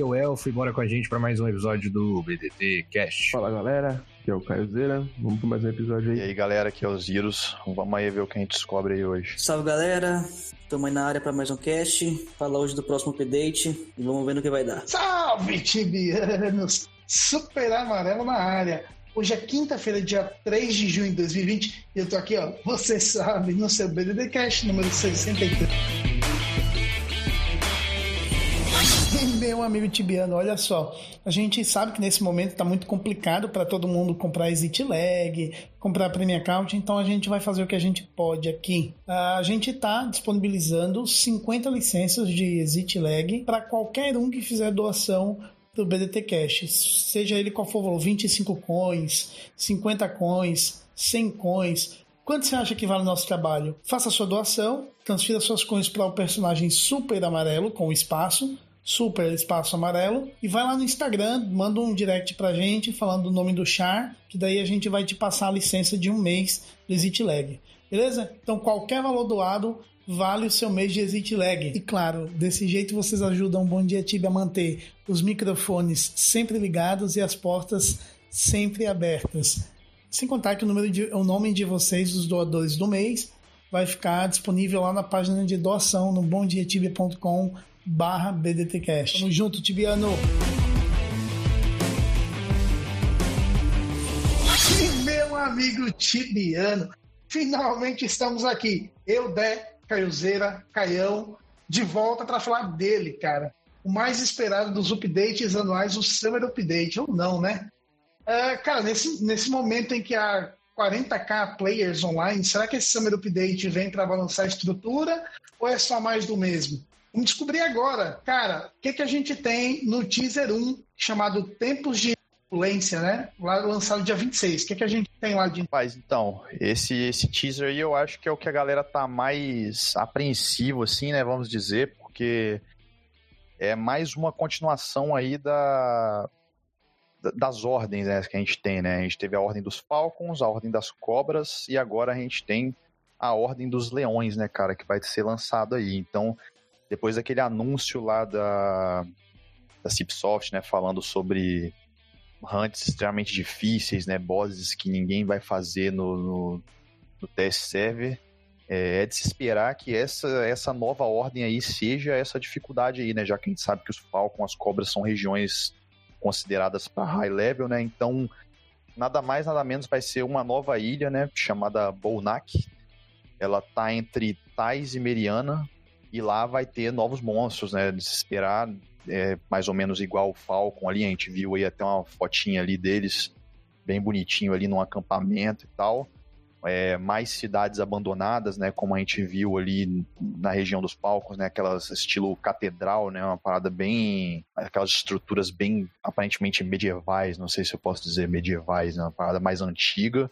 Aqui é o Elfo e bora com a gente para mais um episódio do BDT Cast. Fala galera, aqui é o Caio Zera, vamos para mais um episódio E aí. aí galera, aqui é o Zirus. Vamos aí ver o que a gente descobre aí hoje. Salve galera, estamos aí na área para mais um cast. Falar hoje do próximo update e vamos ver no que vai dar. Salve, tibianos! Super amarelo na área. Hoje é quinta-feira, dia 3 de junho de 2020 e eu tô aqui, ó, você sabe, no seu BDD Cast número 63. Meu amigo Tibiano, olha só, a gente sabe que nesse momento está muito complicado para todo mundo comprar Exit Lag, comprar Premium Account, então a gente vai fazer o que a gente pode aqui. Ah, A gente está disponibilizando 50 licenças de Exit Lag para qualquer um que fizer doação do BDT Cash, seja ele qual for o valor, 25 coins, 50 coins, 100 coins, Quanto você acha que vale o nosso trabalho? Faça sua doação, transfira suas coins para o personagem Super Amarelo com espaço, Super Espaço Amarelo, e vai lá no Instagram, manda um direct pra gente falando o nome do char, que daí a gente vai te passar a licença de um mês do Exit Lag. Beleza? Então qualquer valor doado vale o seu mês de Exit Lag. E claro, desse jeito vocês ajudam o Bom Dia Tibia a manter os microfones sempre ligados e as portas sempre abertas. Sem contar que o, número de, o nome de vocês, dos doadores do mês, vai ficar disponível lá na página de doação no bomdiatibia.com barra BDTcast. Tamo junto, Tibiano! E meu amigo tibiano, finalmente estamos aqui. Eu, Dé, Caiozeira, Caião, de volta para falar dele, cara. O mais esperado dos updates anuais, o Summer Update, ou não, né? É, cara, nesse, nesse momento em que há 40k players online, será que esse Summer Update vem para balançar a estrutura ou é só mais do mesmo? Vamos descobrir agora. Cara, o que, que a gente tem no teaser 1, chamado Tempos de Opulência, né? Lá lançado dia 26. O que, que a gente tem lá de. Mas então, esse, esse teaser aí eu acho que é o que a galera tá mais apreensivo, assim, né? Vamos dizer, porque é mais uma continuação aí da- das ordens né, que a gente tem, né? A gente teve a ordem dos Falcons, a ordem das Cobras e agora a gente tem a ordem dos Leões, né, cara, que vai ser lançado aí. Então, depois daquele anúncio lá da, da Cipsoft, né, falando sobre hunts extremamente difíceis, né, bosses que ninguém vai fazer no, no, no test server, é, é de se esperar que essa, essa nova ordem aí seja essa dificuldade aí, né, já que a gente sabe que os Falcon, as Cobras são regiões consideradas para high level, né, então nada mais, nada menos vai ser uma nova ilha, né, chamada Bolnak, ela tá entre Tais e Meriana, e lá vai ter novos monstros, né? De se esperar é, mais ou menos igual o Falcon ali. A gente viu aí até uma fotinha ali deles, bem bonitinho ali num acampamento e tal. É, mais cidades abandonadas, né? Como a gente viu ali na região dos Falcons, né? Aquelas estilo catedral, né? Uma parada bem. Aquelas estruturas bem aparentemente medievais, não sei se eu posso dizer medievais, né? Uma parada mais antiga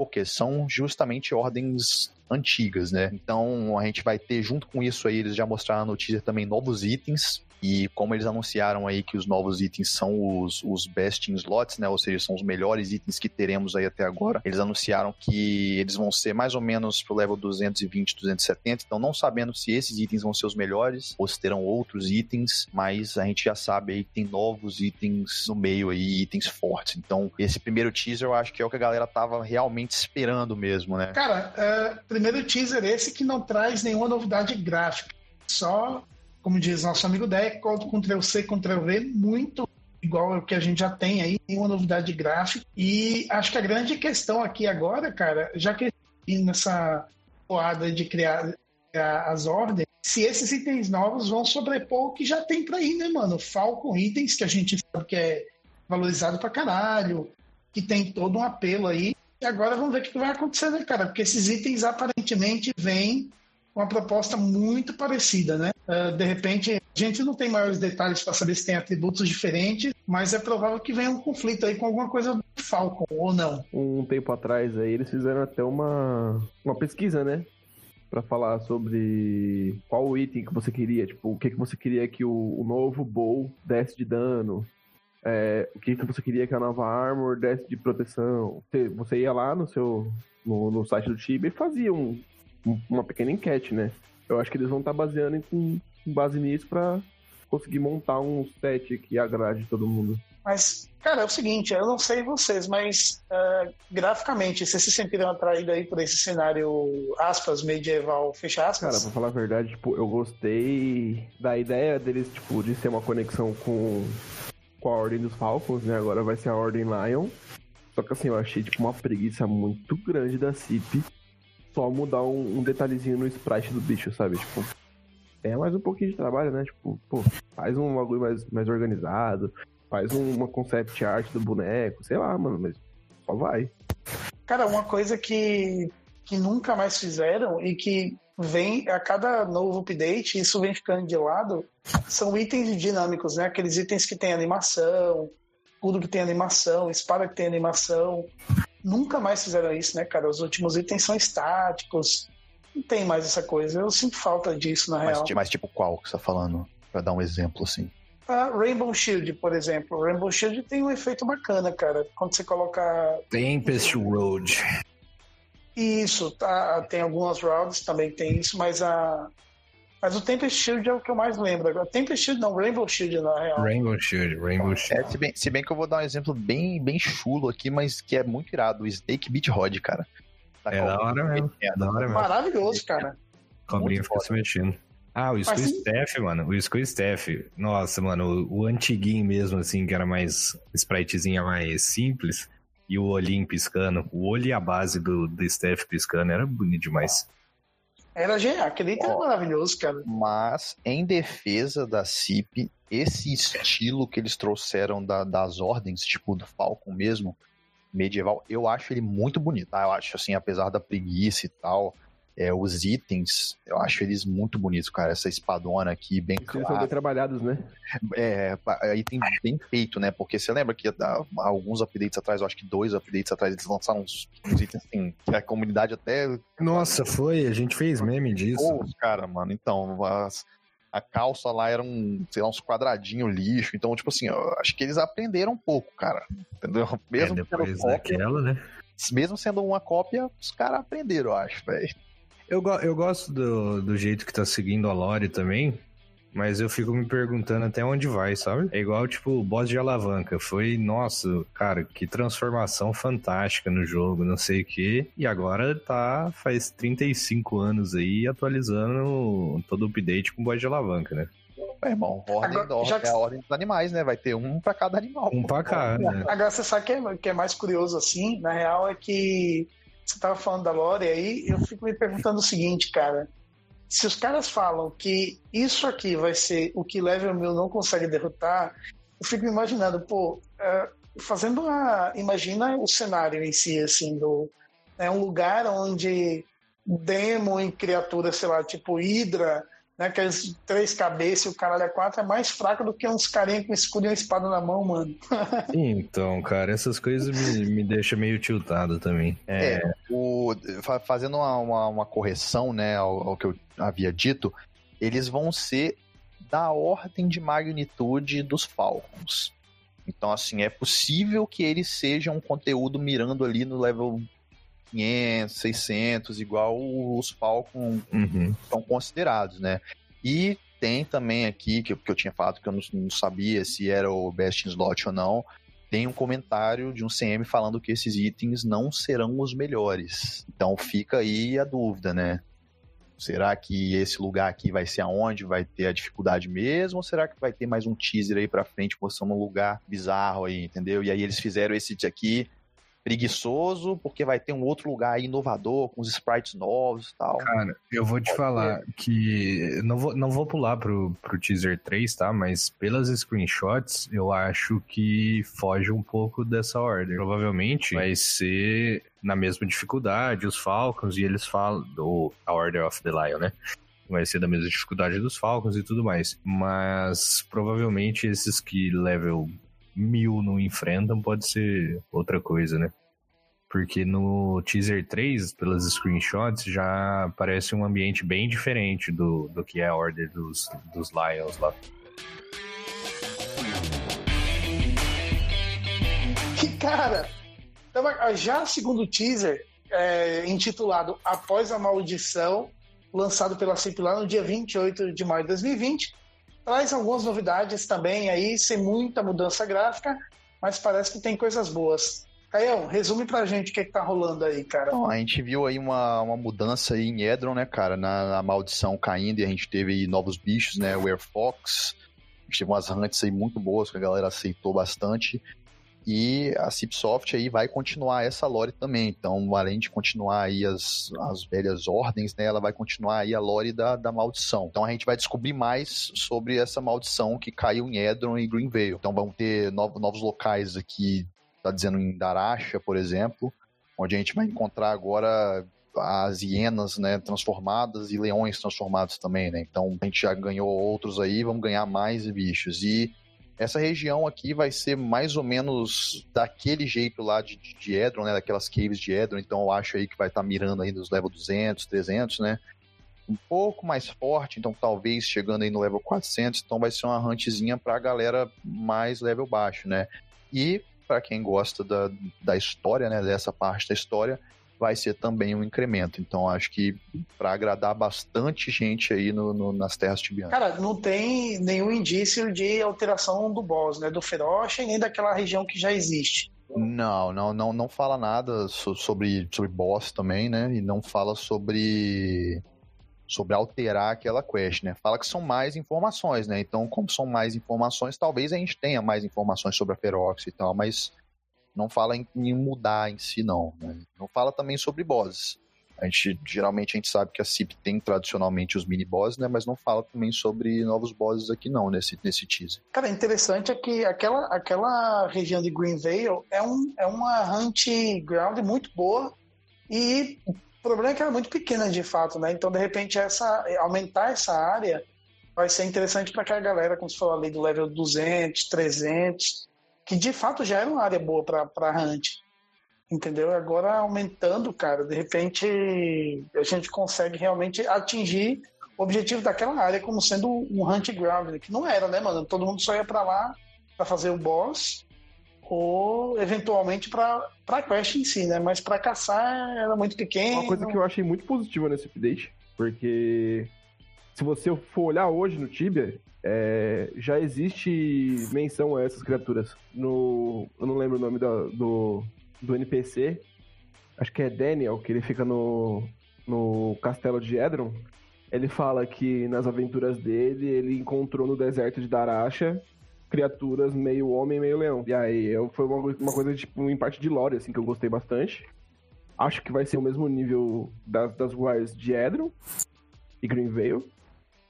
porque são justamente ordens antigas, né? Então a gente vai ter junto com isso aí, eles já mostraram no teaser também novos itens. E como eles anunciaram aí que os novos itens são os, os best in slots, né? Ou seja, são os melhores itens que teremos aí até agora. Eles anunciaram que eles vão ser mais ou menos pro level 220, 270. Então, não sabendo se esses itens vão ser os melhores ou se terão outros itens, mas a gente já sabe aí que tem novos itens no meio aí, itens fortes. Então, esse primeiro teaser eu acho que é o que a galera tava realmente esperando mesmo, né? Cara, é, primeiro teaser esse que não traz nenhuma novidade gráfica. Só, como diz nosso amigo Deck, Ctrl C, Ctrl V, muito igual ao que a gente já tem aí, nenhuma novidade gráfica. E acho que a grande questão aqui agora, cara, já que nessa toada de criar as ordens, se esses itens novos vão sobrepor o que já tem pra ir, né, mano? Falcon itens, que a gente sabe que é valorizado pra caralho. que tem todo um apelo aí. E agora vamos ver o que vai acontecer, né, cara? Porque esses itens aparentemente vêm uma proposta muito parecida, né? Uh, de repente, a gente não tem maiores detalhes para saber se tem atributos diferentes, mas é provável que venha um conflito aí com alguma coisa do Falcon, ou não. Um tempo atrás aí, eles fizeram até uma, uma pesquisa, né? para falar sobre qual item que você queria, tipo, o que, que você queria que o, o novo Bow desse de dano, é, o que, que você queria que a nova Armor desse de proteção. Você, você ia lá no seu no, no site do Tibia e fazia um, uma pequena enquete, né? Eu acho que eles vão estar tá baseando em, com base nisso para conseguir montar um set que agrade todo mundo. Mas, cara, é o seguinte, eu não sei vocês, mas uh, graficamente, vocês se sentiram atraídos aí por esse cenário, aspas, medieval, fecha aspas? Cara, pra falar a verdade, tipo, eu gostei da ideia deles, tipo, de ter uma conexão com, com a Ordem dos Falcons, né? Agora vai ser a Ordem Lion. Só que assim, eu achei, tipo, uma preguiça muito grande da CIP só mudar um, um detalhezinho no sprite do bicho, sabe? Tipo, é mais um pouquinho de trabalho, né? Tipo, pô, faz um bagulho mais, mais organizado, Faz uma concept art do boneco, sei lá, mano, mas só vai. Cara, uma coisa que, que nunca mais fizeram e que vem a cada novo update, isso vem ficando de lado, são itens dinâmicos, né? Aqueles itens que tem animação, tudo que tem animação, espada que tem animação. Nunca mais fizeram isso, né, cara? Os últimos itens são estáticos. Não tem mais essa coisa. Eu sinto falta disso, na mas, real. Mas tipo qual que você tá falando? Pra dar um exemplo, assim. A Rainbow Shield, por exemplo. O Rainbow Shield tem um efeito bacana, cara. Quando você coloca. Tempest Road. Isso, tá, tem algumas rounds também tem isso, mas a. Mas o Tempest Shield é o que eu mais lembro. Agora, Tempest Shield não, Rainbow Shield na real. Rainbow Shield, Rainbow Shield. É, se, bem, se bem que eu vou dar um exemplo bem, bem chulo aqui, mas que é muito irado. O Snake Beat Rod, cara. Tá é da hora mesmo. É da hora mesmo. Maravilhoso, cara. Cobrinha fica se mexendo. Ah, o School Staff, mano. O School Staff. Nossa, mano, o, o antiguinho mesmo, assim, que era mais spritezinha mais simples. E o olhinho piscando. O olho e a base do, do Staff piscando era bonito demais. Era genial, aquele item era maravilhoso, cara. Mas, em defesa da CIP, esse estilo que eles trouxeram da, das ordens, tipo do Falcon mesmo, medieval, eu acho ele muito bonito. Tá? Eu acho, assim, apesar da preguiça e tal, é, os itens, eu acho eles muito bonitos, cara. Essa espadona aqui, bem Eles são bem trabalhados, né? É, aí tem bem feito, né? Porque você lembra que há alguns updates atrás, eu acho que dois updates atrás, eles lançaram uns, uns itens assim, que a comunidade até. Nossa, foi, a gente fez meme disso. Pô, cara, mano, então, as, a calça lá era um, sei lá, uns quadradinhos lixo. Então, tipo assim, eu acho que eles aprenderam um pouco, cara. Entendeu? Mesmo é, depois daquela, né? Mesmo sendo uma cópia, os caras aprenderam, eu acho, velho. Eu, eu gosto do, do jeito que tá seguindo a Lore também, mas eu fico me perguntando até onde vai, sabe? É igual, tipo, o boss de alavanca. Foi, nossa, cara, que transformação fantástica no jogo, não sei o quê. E agora tá, faz 35 anos aí, atualizando todo o update com boss de alavanca, né? É, irmão, ordem, Agora, ordem, que... é a ordem dos animais, né? Vai ter um pra cada animal. Um pra cada. Né? Agora, você sabe que é, que é mais curioso assim, na real, é que você estava falando da Lore aí, eu fico me perguntando o seguinte, cara. Se os caras falam que isso aqui vai ser o que Level 1000 não consegue derrotar, eu fico me imaginando, pô, é, fazendo uma. Imagina o cenário em si, assim, do. É um lugar onde demo em criaturas, sei lá, tipo Hydra, né? Aqueles três cabeças e o caralho é quatro é mais fraco do que uns carinha com escudo e uma espada na mão, mano. então, cara, essas coisas me, me deixam meio tiltado também. É, é o, fazendo uma, uma, uma, correção, né, ao, ao que eu havia dito, eles vão ser da ordem de magnitude dos Falcons. Então, assim, é possível que eles sejam um conteúdo mirando ali no level 500, 600, igual os Falcon uhum. são considerados, né? E tem também aqui, que, que eu tinha falado que eu não, não sabia se era o Best in Slot ou não, tem um comentário de um CM falando que esses itens não serão os melhores. Então fica aí a dúvida, né? Será que esse lugar aqui vai ser aonde vai ter a dificuldade mesmo? Ou será que vai ter mais um teaser aí pra frente mostrando um lugar bizarro aí, entendeu? E aí eles fizeram esse aqui preguiçoso, porque vai ter um outro lugar inovador, com os sprites novos e tal. Cara, eu vou te falar que. Não vou, não vou pular pro, pro teaser 3, tá? Mas pelas screenshots, eu acho que foge um pouco dessa ordem. Provavelmente vai ser na mesma dificuldade, os Falcons, e eles falam. O, a Order of the Lion, né? Vai ser da mesma dificuldade dos Falcons e tudo mais. Mas provavelmente esses que level mil não enfrentam pode ser outra coisa, né? Porque no teaser 3, pelas screenshots, já parece um ambiente bem diferente do, do que é a Order dos, dos Lions lá. Que cara, tava- já segundo teaser, é, intitulado Após a Maldição, lançado pela CIP lá no dia 28 de maio de 2020, traz algumas novidades também aí, sem muita mudança gráfica, mas parece que tem coisas boas. Caião, resume pra gente o que, que tá rolando aí, cara. A gente viu aí uma, uma mudança aí em Edron, né, cara, na, na maldição caindo e a gente teve aí novos bichos, né, o Air Fox, a gente teve umas hunts aí muito boas que a galera aceitou bastante. E a Cipsoft aí vai continuar essa lore também. Então, além de continuar aí as, as velhas ordens, né, ela vai continuar aí a lore da, da maldição. Então, a gente vai descobrir mais sobre essa maldição que caiu em Edron e Greenvale. Então, vamos ter novo- novos locais aqui, tá dizendo em Darasha, por exemplo, onde a gente vai encontrar agora as hienas, né, transformadas e leões transformados também, né? Então, a gente já ganhou outros aí, vamos ganhar mais bichos. E essa região aqui vai ser mais ou menos daquele jeito lá de, de Edron, né? Daquelas caves de Edron. Então eu acho aí que vai estar mirando aí nos level 200, 300, né? Um pouco mais forte, então talvez chegando aí no level 400. Então vai ser uma huntzinha pra galera mais level baixo, né? E para quem gosta da, da história, né? Dessa parte da história, vai ser também um incremento. Então acho que para agradar bastante gente aí no, no- nas terras tibianas. Cara, não tem nenhum indício de alteração do boss, né? Do Feroce, nem daquela região que já existe. Não, não, não, não fala nada so- sobre, sobre boss também, né? E não fala sobre sobre alterar aquela quest, né? Fala que são mais informações, né? Então, como são mais informações, talvez a gente tenha mais informações sobre a Ferox e tal, mas não fala em, em mudar em si, não. né? Não fala também sobre bosses. A gente, geralmente, a gente sabe que a CIP tem tradicionalmente os mini-bosses, né? Mas não fala também sobre novos bosses aqui, não, nesse, nesse teaser. Cara, interessante é que aquela, aquela região de Greenvale é, um, é uma hunt ground muito boa e o problema é que ela é muito pequena de fato, né? Então, de repente, essa, aumentar essa área vai ser interessante para aquela galera, como você falou ali, do level 200, 300, que de fato já era uma área boa para hunt. Entendeu? Agora aumentando, cara, de repente a gente consegue realmente atingir o objetivo daquela área como sendo um hunt ground, que não era, né, mano? Todo mundo só ia pra lá pra fazer o boss ou eventualmente para quest em si, né? Mas pra caçar era muito pequeno. Uma coisa que eu achei muito positiva nesse update, porque se você for olhar hoje no Tibia, é, já existe menção a essas criaturas. No, eu não lembro o nome do, do, do NPC, acho que é Daniel, que ele fica no, no castelo de Edron. Ele fala que nas aventuras dele, ele encontrou no deserto de Darasha criaturas meio homem, meio leão. E aí eu, foi uma, uma coisa, tipo, em parte de lore, assim, que eu gostei bastante. Acho que vai ser o mesmo nível das, das wars de Edron e Greenvale.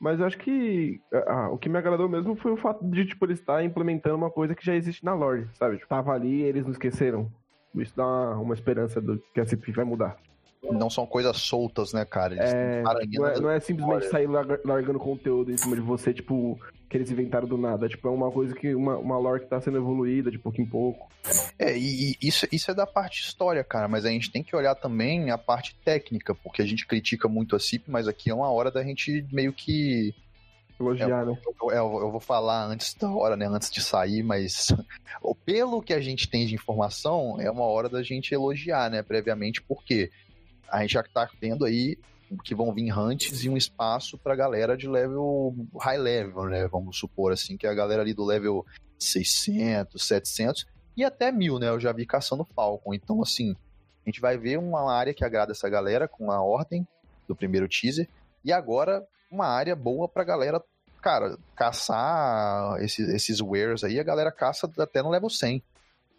Mas eu acho que ah, o que me agradou mesmo foi o fato de, tipo, eles estar implementando uma coisa que já existe na lore, sabe? Tipo, tava ali e eles não esqueceram. Isso dá uma, uma esperança do que a CP vai mudar. Não são coisas soltas, né, cara? Eles É, não, é, não é simplesmente história. sair larga- largando conteúdo em cima de você, tipo, que eles inventaram do nada. Tipo, é uma coisa que. Uma, uma lore que tá sendo evoluída de pouco em pouco. É, e, e isso, isso é da parte história, cara, mas a gente tem que olhar também a parte técnica, porque a gente critica muito a CIP, mas aqui é uma hora da gente meio que. Elogiar, né? Eu, eu- eu vou falar antes da hora, né? Antes de sair, mas pelo que a gente tem de informação, é uma hora da gente elogiar, né? Previamente, porque a gente já tá tendo aí que vão vir hunts e um espaço pra galera de level high level, né? Vamos supor assim, que é a galera ali do level 600, 700 e até 1000, né? Eu já vi caçando Falcon. Então, assim, a gente vai ver uma área que agrada essa galera com a ordem do primeiro teaser e agora uma área boa pra galera, cara, caçar esses, esses wares aí. A galera caça até no level 100.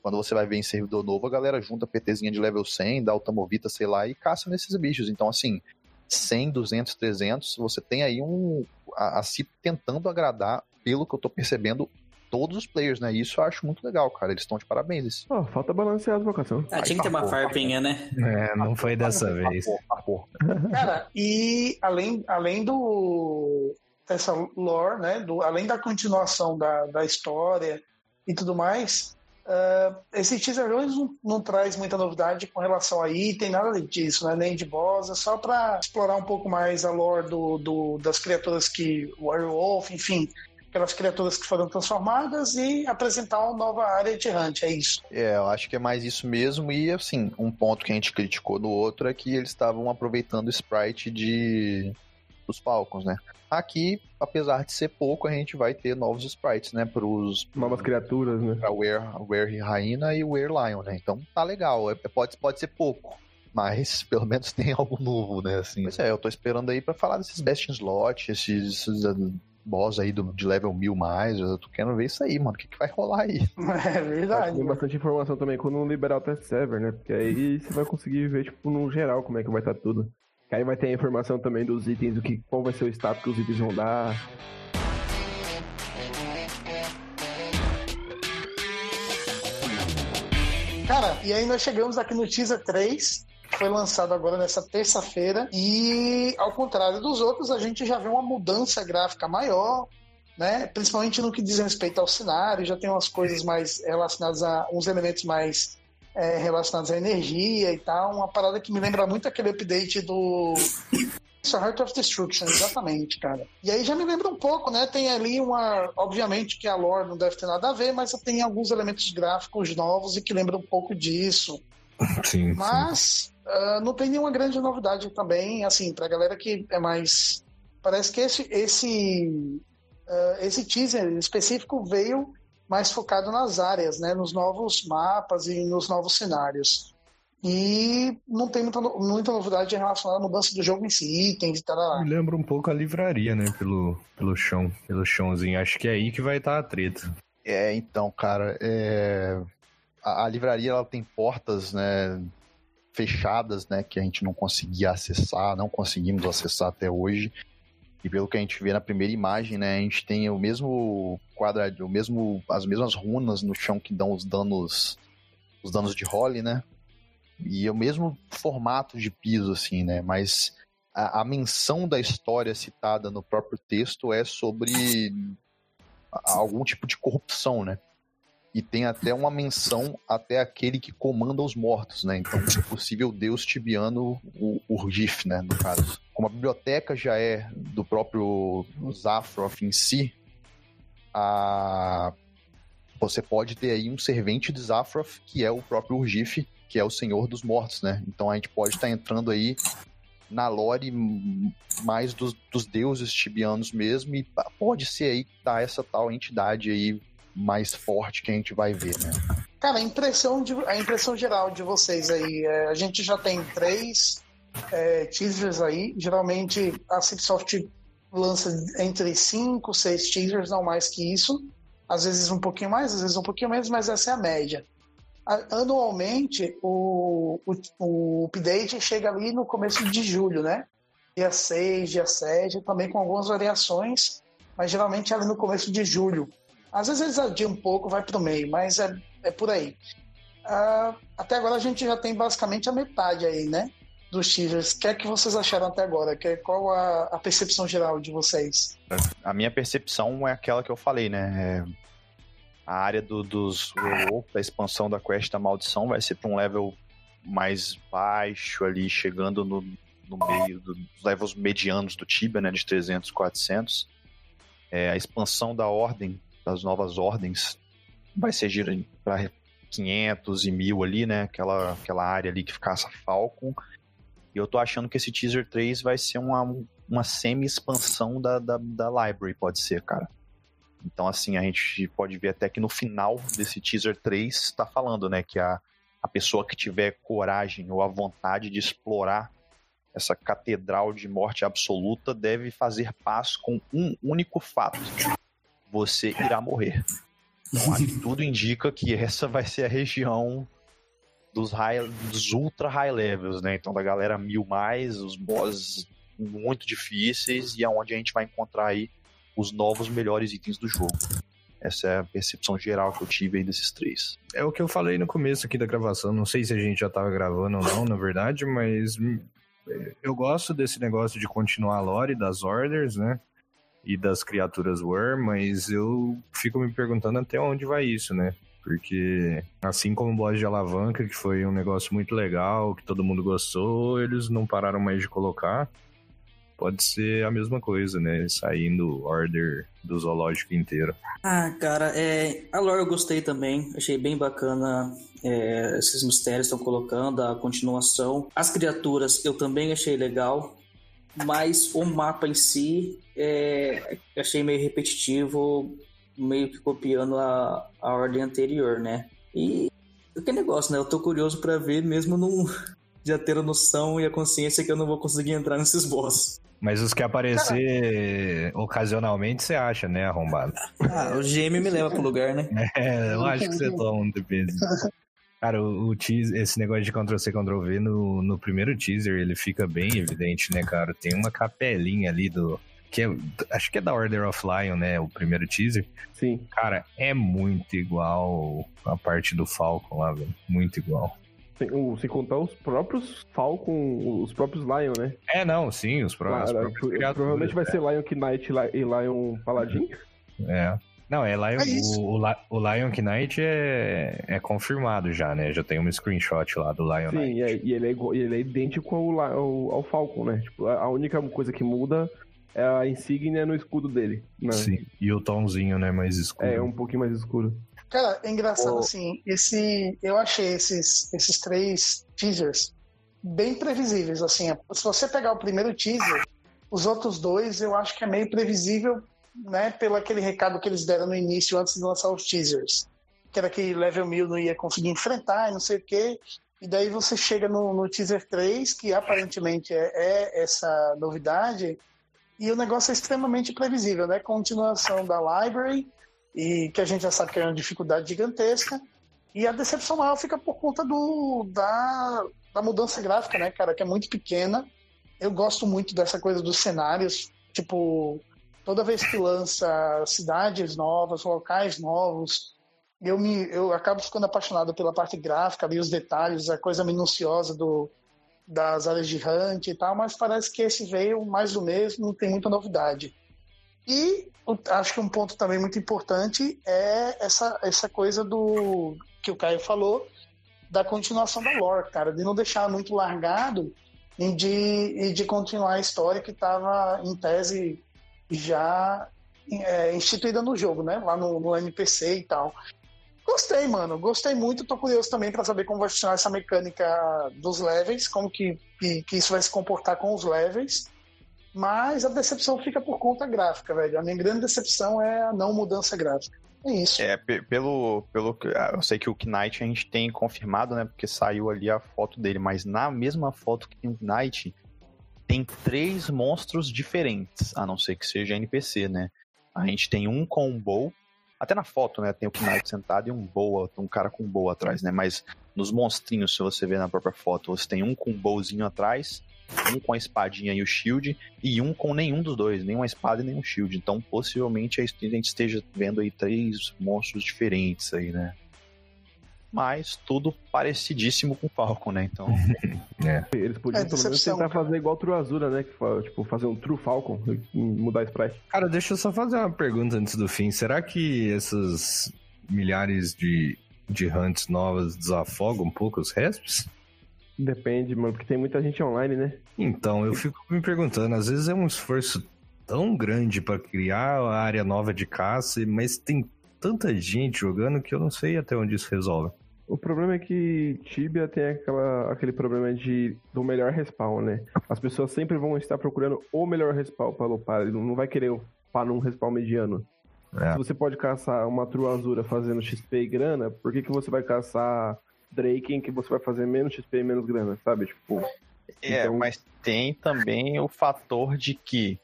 quando você vai ver em servidor novo, a galera junta PTzinha de level 100, dá o Tamovita, sei lá, e caça nesses bichos. Então, assim, 100, 200, 300, você tem aí um. A, a se tentando agradar, pelo que eu tô percebendo, todos os players, né? Isso eu acho muito legal, cara. Eles estão de parabéns. Oh, falta balancear as vocações. Ah, tinha que ter uma farpinha, né? É, não foi dessa vez. Cara, e além, além do dessa lore, né? Do, além da continuação da, da história e tudo mais, uh, esse teaser não, não traz muita novidade com relação a item, nada disso, né? Nem de boss, é só para explorar um pouco mais a lore do, do, das criaturas que. Werewolf, enfim, aquelas criaturas que foram transformadas e apresentar uma nova área de hunt, é isso. É, eu acho que é mais isso mesmo. E assim, um ponto que a gente criticou no outro é que eles estavam aproveitando o sprite de dos Falcons, né? Aqui, apesar de ser pouco, a gente vai ter novos sprites, né? Pros. Novas criaturas, né? Pra Were, Were Raina e Were Lion, né? Então tá legal. É, pode, pode ser pouco. Mas pelo menos tem algo novo, né? Assim, mas é, eu tô esperando aí para falar desses Best in Slot, esses, esses boss aí do, de level 1000 mais. Eu tô querendo ver isso aí, mano. O que, que vai rolar aí? É verdade. Tem bastante informação também quando liberar o test server, né? Porque aí você vai conseguir ver, tipo, no geral como é que vai estar tá tudo. Aí vai ter a informação também dos itens, do que, qual vai ser o status que os itens vão dar. Cara, e aí nós chegamos aqui no teaser 3, foi lançado agora nessa terça-feira. E ao contrário dos outros, a gente já vê uma mudança gráfica maior, né? Principalmente no que diz respeito ao cenário, já tem umas coisas mais relacionadas a uns elementos mais é, relacionados à energia e tal. Uma parada que me lembra muito aquele update do Heart of Destruction, exatamente, cara. E aí já me lembra um pouco, né? Tem ali uma. Obviamente que a lore não deve ter nada a ver, mas tem alguns elementos gráficos novos e que lembram um pouco disso. Sim. Mas Uh, não tem nenhuma grande novidade também, assim, pra galera que é mais. Parece que esse, esse, uh, esse teaser específico veio mais focado nas áreas, né? Nos novos mapas e nos novos cenários. E não tem muita, muita novidade relacionada à mudança do jogo em si, itens e tal. Me lembra um pouco a livraria, né? Pelo, pelo chão, pelo chãozinho. Acho que é aí que vai estar a treta. É, então, cara, é... a, a livraria ela tem portas, né? fechadas, né, que a gente não conseguia acessar, não conseguimos acessar até hoje. E pelo que a gente vê na primeira imagem, né, a gente tem o mesmo quadrado, o mesmo as mesmas runas no chão que dão os danos os danos de role, né? E é o mesmo formato de piso assim, né? Mas a, a menção da história citada no próprio texto é sobre algum tipo de corrupção, né? E tem até uma menção até aquele que comanda os mortos, né? Então, o possível deus tibiano, o Urgif, né, no caso. Como a biblioteca já é do próprio Zafroth em si, a... você pode ter aí um servente de Zafroth, que é o próprio Urgif, que é o senhor dos mortos, né? Então a gente pode estar entrando aí na lore mais dos, dos deuses tibianos mesmo, e pode ser aí que tá essa tal entidade aí mais forte que a gente vai ver, né? Cara, a impressão, de, a impressão geral de vocês aí, é, a gente já tem três é, teasers aí. Geralmente a Cipsoft lança entre cinco, seis teasers, não mais que isso. Às vezes um pouquinho mais, às vezes um pouquinho menos, mas essa é a média. Anualmente, o, o, o update chega ali no começo de julho, né? Dia 6, dia 7, também com algumas variações, mas geralmente é ali no começo de julho. Às vezes eles adiam um pouco, vai para o meio, mas é, é por aí. Uh, até agora a gente já tem basicamente a metade aí, né? Dos teasers. O que é que vocês acharam até agora? Que, qual a, a percepção geral de vocês? A minha percepção é aquela que eu falei, né? É a área do, dos da expansão da Quest da Maldição, vai ser para um level mais baixo ali, chegando no, no meio dos levels medianos do Tibia, né? De 300, 400. É, a expansão da Ordem das novas ordens vai ser para 500 e 1000 ali, né? Aquela, aquela área ali que ficasse Falcon. E eu tô achando que esse Teaser 3 vai ser uma, uma semi-expansão da, da, da library, pode ser, cara. Então, assim, a gente pode ver até que no final desse Teaser 3 está falando, né? Que a, a pessoa que tiver coragem ou a vontade de explorar essa catedral de morte absoluta deve fazer paz com um único fato: você irá morrer. Então, acho que tudo indica que essa vai ser a região dos, high, dos ultra high levels, né? Então, da galera mil mais, os bosses muito difíceis e aonde é a gente vai encontrar aí os novos melhores itens do jogo. Essa é a percepção geral que eu tive aí desses três. É o que eu falei no começo aqui da gravação. Não sei se a gente já tava gravando ou não, na verdade, mas hum, eu gosto desse negócio de continuar a lore das orders, né? E das criaturas War, mas eu fico me perguntando até onde vai isso, né? Porque, assim como o boss de alavanca, que foi um negócio muito legal, que todo mundo gostou, eles não pararam mais de colocar pode ser a mesma coisa, né? Saindo order do zoológico inteiro. Ah, cara, é, a lore eu gostei também. Achei bem bacana é, esses mistérios estão colocando, a continuação. As criaturas eu também achei legal. Mas o mapa em si é, achei meio repetitivo, meio que copiando a, a ordem anterior, né? E que negócio, né? Eu tô curioso para ver, mesmo não já ter a noção e a consciência que eu não vou conseguir entrar nesses bosses. Mas os que aparecer ocasionalmente, você acha, né, arrombado? Ah, o GM me leva pro lugar, né? É, eu acho que você toma um depende. Cara, o, o teaser, esse negócio de Ctrl-C, Ctrl-V no, no primeiro teaser, ele fica bem evidente, né, cara? Tem uma capelinha ali do... Que é, acho que é da Order of Lion, né? O primeiro teaser. Sim. Cara, é muito igual a parte do Falcon lá, velho. Muito igual. Sem, sem contar os próprios Falcon, os próprios Lion, né? É, não, sim, os, pró Cara, próprios criaturas, provavelmente vai é. ser Lion Knight e Lion Paladin. É. Não, é Lion, É o, o, Li- o Lion Knight é, é confirmado já, né? Já tem um screenshot lá do Lion Sim, Knight. e, é- e ele, é igual- ele é idêntico ao, ao, ao Falcon, né? Tipo, a, única coisa que muda é a insígnia no escudo dele. Né? Sim. E o tomzinho, né, mais escuro. É, um pouquinho mais escuro. Cara, é engraçado Ô. assim, esse, eu achei esses, esses três teasers bem previsíveis, assim, se você pegar o primeiro teaser, os outros dois eu acho que é meio previsível, né, pelo aquele recado que eles deram no início antes de lançar os teasers, que era que level 1000 não ia conseguir enfrentar e não sei o quê, e daí você chega no, no teaser 3, que aparentemente é, é essa novidade, e o negócio é extremamente previsível, né, continuação da library, e que a gente já sabe que é uma dificuldade gigantesca. E a decepção maior fica por conta do, da, da mudança gráfica, né, cara, que é muito pequena. Eu gosto muito dessa coisa dos cenários, tipo, toda vez que lança cidades novas, locais novos, eu me eu acabo ficando apaixonado pela parte gráfica, ali os detalhes, a coisa minuciosa do das áreas de hunt e tal, mas parece que esse veio mais do mesmo, não tem muita novidade. E acho que um ponto também muito importante é essa, essa coisa do que o Caio falou, da continuação da lore, cara, de não deixar muito largado e de, e de continuar a história que estava em tese já é, instituída no jogo, né? Lá no, no NPC e tal. Gostei, mano. Gostei muito. Tô curioso também para saber como vai funcionar essa mecânica dos levels, como que, que, que isso vai se comportar com os levels. Mas a decepção fica por conta gráfica, velho. A minha grande decepção é a não mudança gráfica. É isso. É, pe- pelo, pelo ah, eu sei que o Knight a gente tem confirmado, né? Porque saiu ali a foto dele, mas na mesma foto que tem o Knight, tem três monstros diferentes, a não ser que seja NPC, né? A gente tem um com um bow, até na foto, né? Tem o Knight sentado e um boa, um cara com um bow atrás, né? Mas nos monstrinhos, se você ver na própria foto, você tem um com um bowzinho atrás, um com a espadinha e o shield, e um com nenhum dos dois, nem uma espada e nem um shield. Então, possivelmente, a gente esteja vendo aí três monstros diferentes aí, né? Mas tudo parecidíssimo com o Falcon, né? Então, Eles podiam É, pelo menos tentar cara. fazer igual o True Azura, né? Que tipo, fazer um True Falcon e mudar a sprite. Cara, deixa eu só fazer uma pergunta antes do fim. Será que essas milhares de, de hunts novas desafogam um pouco os resps? Depende, mano, porque tem muita gente online, né? Então, eu fico me perguntando, às vezes é um esforço tão grande pra criar a área nova de caça, mas tem tanta gente jogando que eu não sei até onde isso resolve. O problema é que Tibia tem aquela, aquele problema de do melhor respawn, né? As pessoas sempre vão estar procurando o melhor respawn pra lupar. Ele não vai querer upar num respawn mediano. É. Se você pode caçar uma True Azura fazendo XP e grana, por que, que você vai caçar Drake em que você vai fazer menos XP e menos grana, sabe? Tipo, é, Então- mas tem também o fator de que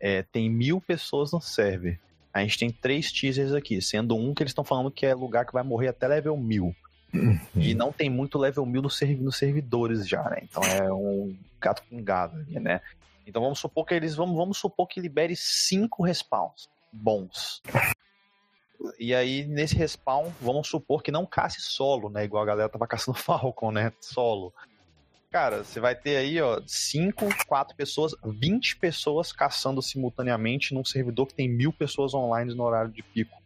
é, tem mil pessoas no server. A gente tem três teasers aqui, sendo um que eles estão falando que é lugar que vai morrer até level 1000. E não tem muito level 1000 nos, serv nos servidores já, né? Então é um gato pingado ali, né? Então vamos supor que eles vamos, vamos supor que libere cinco respawns bons. E aí, nesse respawn, vamos supor que não casse solo, né? Igual a galera tava caçando Falcon, né? Solo. Cara, você vai ter aí, ó, 5, 4 pessoas, 20 pessoas caçando simultaneamente num servidor que tem mil pessoas online no horário de pico.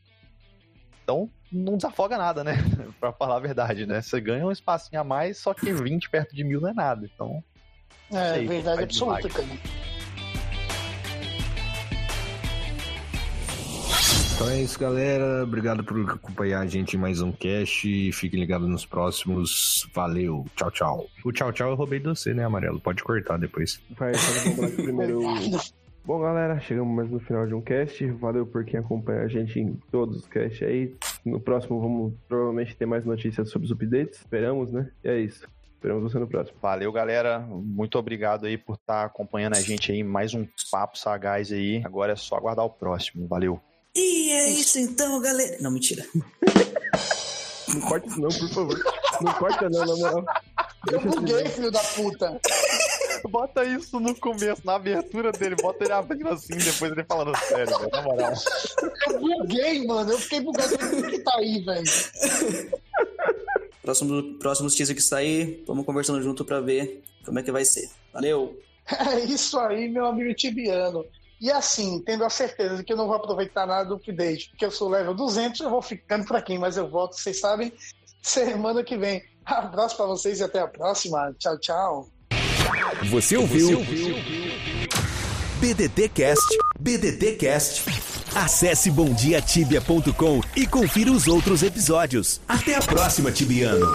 Então, não desafoga nada, né? pra falar a verdade, né? Você ganha um espacinho a mais, só que 20 perto de mil não é nada. Então. É, sei, verdade absoluta, cara. Então é isso, galera. Obrigado por acompanhar a gente em mais um cast. Fiquem ligados nos próximos. Valeu. Tchau, tchau. O tchau, tchau eu roubei de você, né, Amarelo? Pode cortar depois. Vai, primeiro. Bom, galera, chegamos mais no final de um cast. Valeu por quem acompanha a gente em todos os casts aí. No próximo vamos provavelmente ter mais notícias sobre os updates. Esperamos, né? E é isso. Esperamos você no próximo. Valeu, galera. Muito obrigado aí por estar acompanhando a gente aí. Mais um papo sagaz aí. Agora é só aguardar o próximo. Valeu. E é isso então, galera. Não, mentira. não corta isso não, por favor. Não corta não, na moral. Eu buguei, filho da puta. Bota isso no começo, na abertura dele, bota ele abrindo assim, depois ele falando sério, velho, na moral. Eu buguei, mano, eu fiquei bugado o que tá aí, velho. Próximo, próximos teaser que sair, vamos conversando junto pra ver como é que vai ser. Valeu! É isso aí, meu amigo tibiano. E assim, tendo a certeza de que eu não vou aproveitar nada do update, porque eu sou level 200, eu vou ficando por aqui, mas eu volto, vocês sabem, semana que vem. Abraço para vocês e até a próxima. Tchau, tchau. Você ouviu? Você ouviu? BDT Cast, BDT Cast. Acesse bomdiatibia.com e confira os outros episódios. Até a próxima, Tibiano.